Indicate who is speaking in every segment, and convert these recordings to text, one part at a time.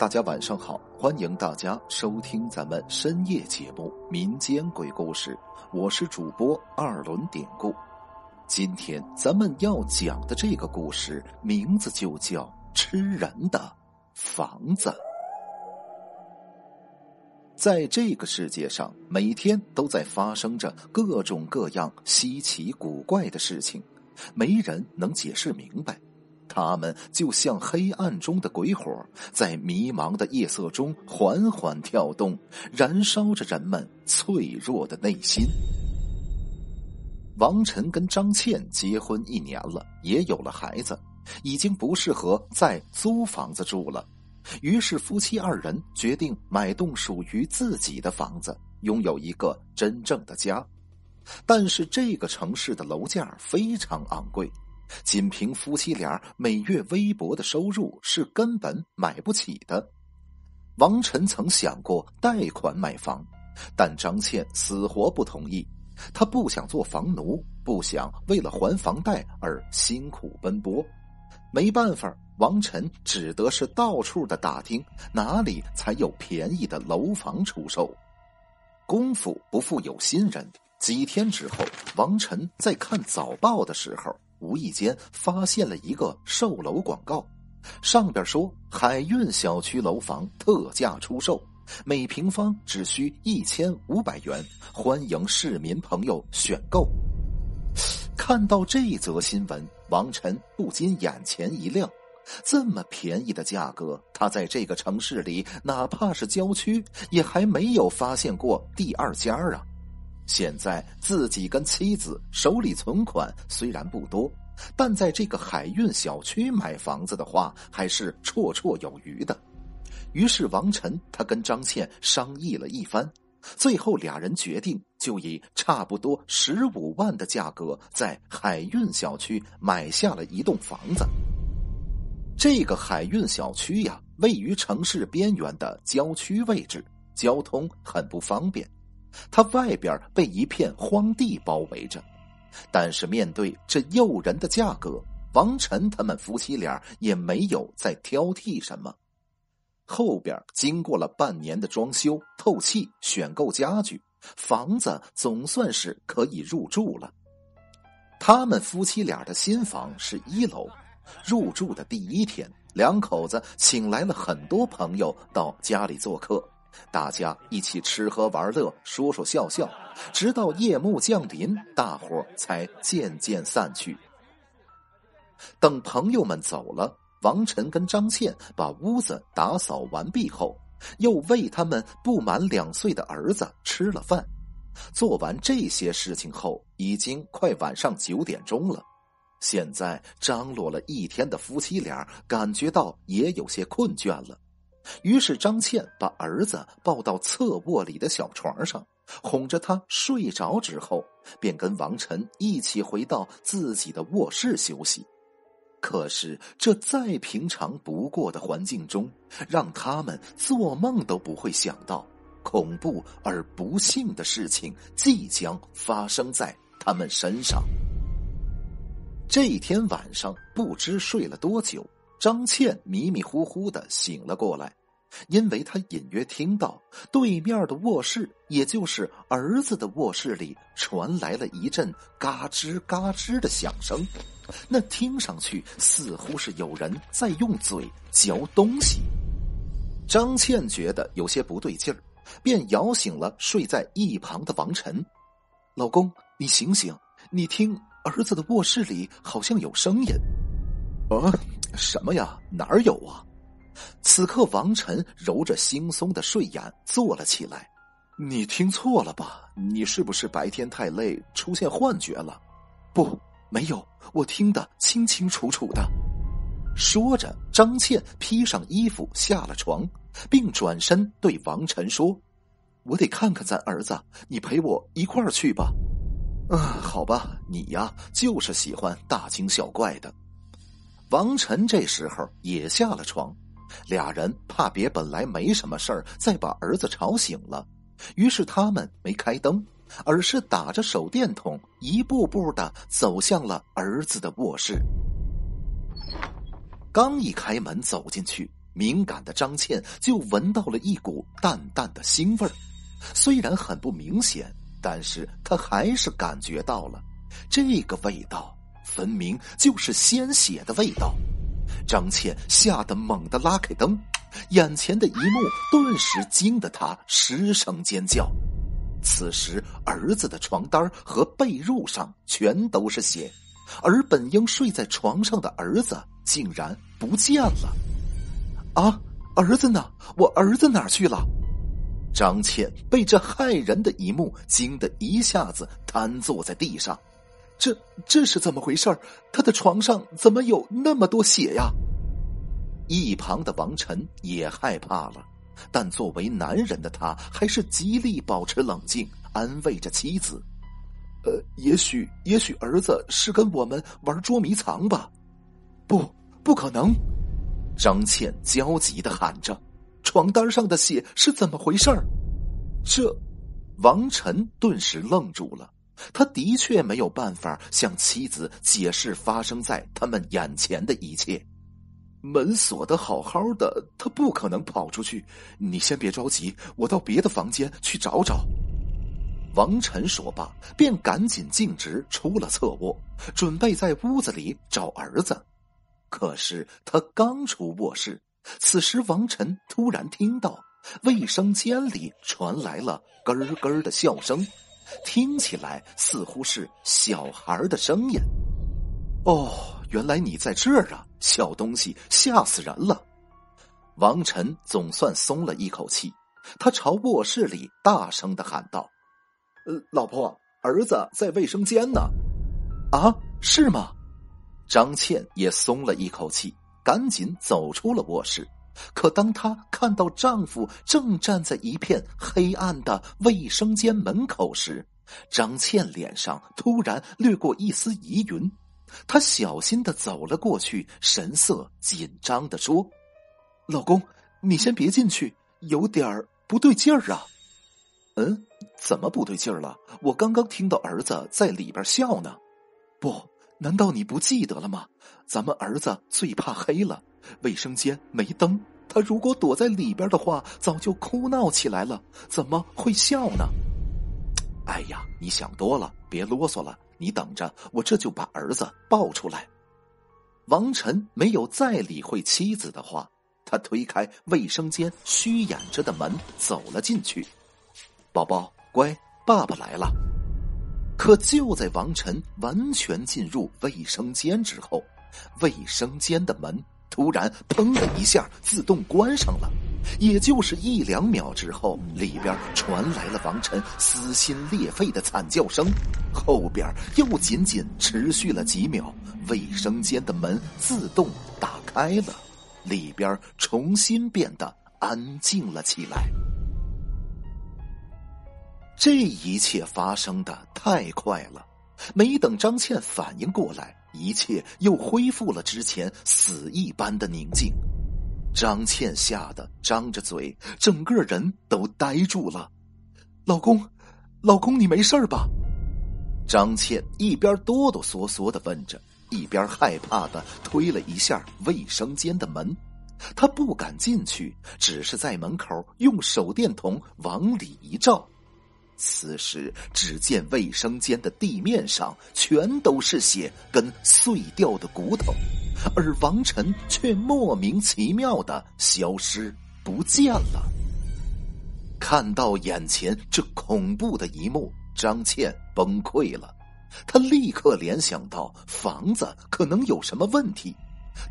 Speaker 1: 大家晚上好，欢迎大家收听咱们深夜节目《民间鬼故事》，我是主播二轮典故。今天咱们要讲的这个故事名字就叫《吃人的房子》。在这个世界上，每天都在发生着各种各样稀奇古怪的事情，没人能解释明白。他们就像黑暗中的鬼火，在迷茫的夜色中缓缓跳动，燃烧着人们脆弱的内心。王晨跟张倩结婚一年了，也有了孩子，已经不适合再租房子住了。于是，夫妻二人决定买栋属于自己的房子，拥有一个真正的家。但是，这个城市的楼价非常昂贵，仅凭夫妻俩每月微薄的收入是根本买不起的。王晨曾想过贷款买房，但张倩死活不同意。她不想做房奴，不想为了还房贷而辛苦奔波。没办法。王晨只得是到处的打听哪里才有便宜的楼房出售。功夫不负有心人，几天之后，王晨在看早报的时候，无意间发现了一个售楼广告，上边说海运小区楼房特价出售，每平方只需一千五百元，欢迎市民朋友选购。看到这则新闻，王晨不禁眼前一亮。这么便宜的价格，他在这个城市里，哪怕是郊区，也还没有发现过第二家啊！现在自己跟妻子手里存款虽然不多，但在这个海运小区买房子的话，还是绰绰有余的。于是王晨他跟张倩商议了一番，最后俩人决定就以差不多十五万的价格，在海运小区买下了一栋房子。这个海运小区呀，位于城市边缘的郊区位置，交通很不方便。它外边被一片荒地包围着，但是面对这诱人的价格，王晨他们夫妻俩也没有再挑剔什么。后边经过了半年的装修、透气、选购家具，房子总算是可以入住了。他们夫妻俩的新房是一楼。入住的第一天，两口子请来了很多朋友到家里做客，大家一起吃喝玩乐，说说笑笑，直到夜幕降临，大伙才渐渐散去。等朋友们走了，王晨跟张倩把屋子打扫完毕后，又为他们不满两岁的儿子吃了饭。做完这些事情后，已经快晚上九点钟了。现在张罗了一天的夫妻俩感觉到也有些困倦了，于是张倩把儿子抱到侧卧里的小床上，哄着他睡着之后，便跟王晨一起回到自己的卧室休息。可是这再平常不过的环境中，让他们做梦都不会想到，恐怖而不幸的事情即将发生在他们身上。这一天晚上，不知睡了多久，张倩迷迷糊糊的醒了过来，因为她隐约听到对面的卧室，也就是儿子的卧室里传来了一阵嘎吱嘎吱的响声，那听上去似乎是有人在用嘴嚼东西。张倩觉得有些不对劲儿，便摇醒了睡在一旁的王晨：“老公，你醒醒，你听。”儿子的卧室里好像有声音，啊，什么呀？哪儿有啊？此刻，王晨揉着惺忪的睡眼坐了起来。你听错了吧？你是不是白天太累出现幻觉了？不，没有，我听得清清楚楚的。说着，张倩披上衣服下了床，并转身对王晨说：“我得看看咱儿子，你陪我一块儿去吧。”啊，好吧，你呀就是喜欢大惊小怪的。王晨这时候也下了床，俩人怕别本来没什么事儿，再把儿子吵醒了，于是他们没开灯，而是打着手电筒，一步步的走向了儿子的卧室。刚一开门走进去，敏感的张倩就闻到了一股淡淡的腥味儿，虽然很不明显，但是她还是感觉到了这个味道，分明就是鲜血的味道。张倩吓得猛地拉开灯，眼前的一幕顿时惊得她失声尖叫。此时，儿子的床单和被褥上全都是血，而本应睡在床上的儿子竟然不见了。啊，儿子呢？我儿子哪去了？张倩被这骇人的一幕惊得一下子瘫坐在地上。这这是怎么回事？他的床上怎么有那么多血呀？一旁的王晨也害怕了。但作为男人的他，还是极力保持冷静，安慰着妻子：“呃，也许，也许儿子是跟我们玩捉迷藏吧？不，不可能！”张倩焦急的喊着：“床单上的血是怎么回事？”这，王晨顿时愣住了。他的确没有办法向妻子解释发生在他们眼前的一切。门锁的好好的，他不可能跑出去。你先别着急，我到别的房间去找找。王晨说罢，便赶紧径直出了侧卧，准备在屋子里找儿子。可是他刚出卧室，此时王晨突然听到卫生间里传来了咯咯的笑声，听起来似乎是小孩的声音。哦。原来你在这儿啊，小东西，吓死人了！王晨总算松了一口气，他朝卧室里大声的喊道：“呃，老婆，儿子在卫生间呢。”啊，是吗？张倩也松了一口气，赶紧走出了卧室。可当她看到丈夫正站在一片黑暗的卫生间门口时，张倩脸上突然掠过一丝疑云。她小心的走了过去，神色紧张的说：“老公，你先别进去，有点儿不对劲儿啊。”“嗯，怎么不对劲儿了？我刚刚听到儿子在里边笑呢。”“不，难道你不记得了吗？咱们儿子最怕黑了，卫生间没灯，他如果躲在里边的话，早就哭闹起来了，怎么会笑呢？”“哎呀，你想多了，别啰嗦了。”你等着，我这就把儿子抱出来。王晨没有再理会妻子的话，他推开卫生间虚掩着的门，走了进去。宝宝，乖，爸爸来了。可就在王晨完全进入卫生间之后，卫生间的门突然“砰”的一下自动关上了。也就是一两秒之后，里边传来了王晨撕心裂肺的惨叫声，后边又仅仅持续了几秒，卫生间的门自动打开了，里边重新变得安静了起来。这一切发生的太快了，没等张倩反应过来，一切又恢复了之前死一般的宁静。张倩吓得张着嘴，整个人都呆住了。老公，老公，你没事吧？张倩一边哆哆嗦嗦的问着，一边害怕的推了一下卫生间的门。她不敢进去，只是在门口用手电筒往里一照。此时，只见卫生间的地面上全都是血跟碎掉的骨头。而王晨却莫名其妙的消失不见了。看到眼前这恐怖的一幕，张倩崩溃了。她立刻联想到房子可能有什么问题，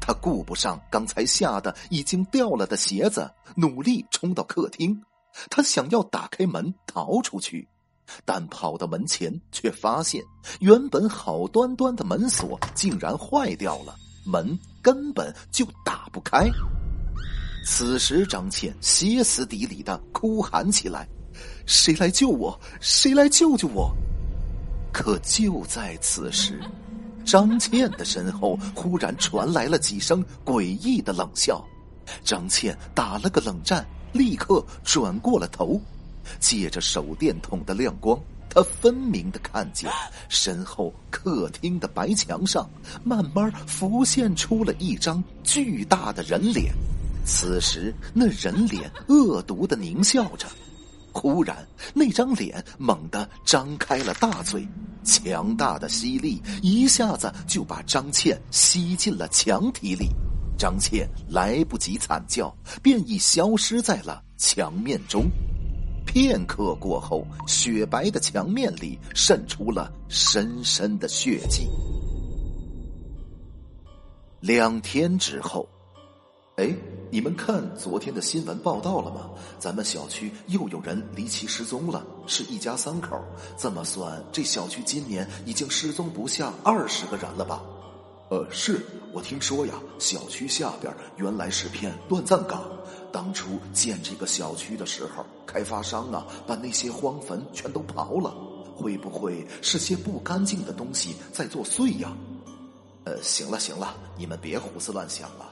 Speaker 1: 她顾不上刚才吓得已经掉了的鞋子，努力冲到客厅。他想要打开门逃出去，但跑到门前却发现原本好端端的门锁竟然坏掉了。门根本就打不开。此时，张倩歇斯底里的哭喊起来：“谁来救我？谁来救救我？”可就在此时，张倩的身后忽然传来了几声诡异的冷笑。张倩打了个冷战，立刻转过了头，借着手电筒的亮光。他分明的看见，身后客厅的白墙上慢慢浮现出了一张巨大的人脸，此时，那人脸恶毒的狞笑着。忽然，那张脸猛地张开了大嘴，强大的吸力一下子就把张倩吸进了墙体里。张倩来不及惨叫，便已消失在了墙面中。片刻过后，雪白的墙面里渗出了深深的血迹。两天之后。哎，你们看昨天的新闻报道了吗？咱们小区又有人离奇失踪了，是一家三口。这么算，这小区今年已经失踪不下二十个人了吧？呃，是我听说呀，小区下边原来是片乱葬岗，当初建这个小区的时候，开发商啊把那些荒坟全都刨了，会不会是些不干净的东西在作祟呀？呃，行了行了，你们别胡思乱想了。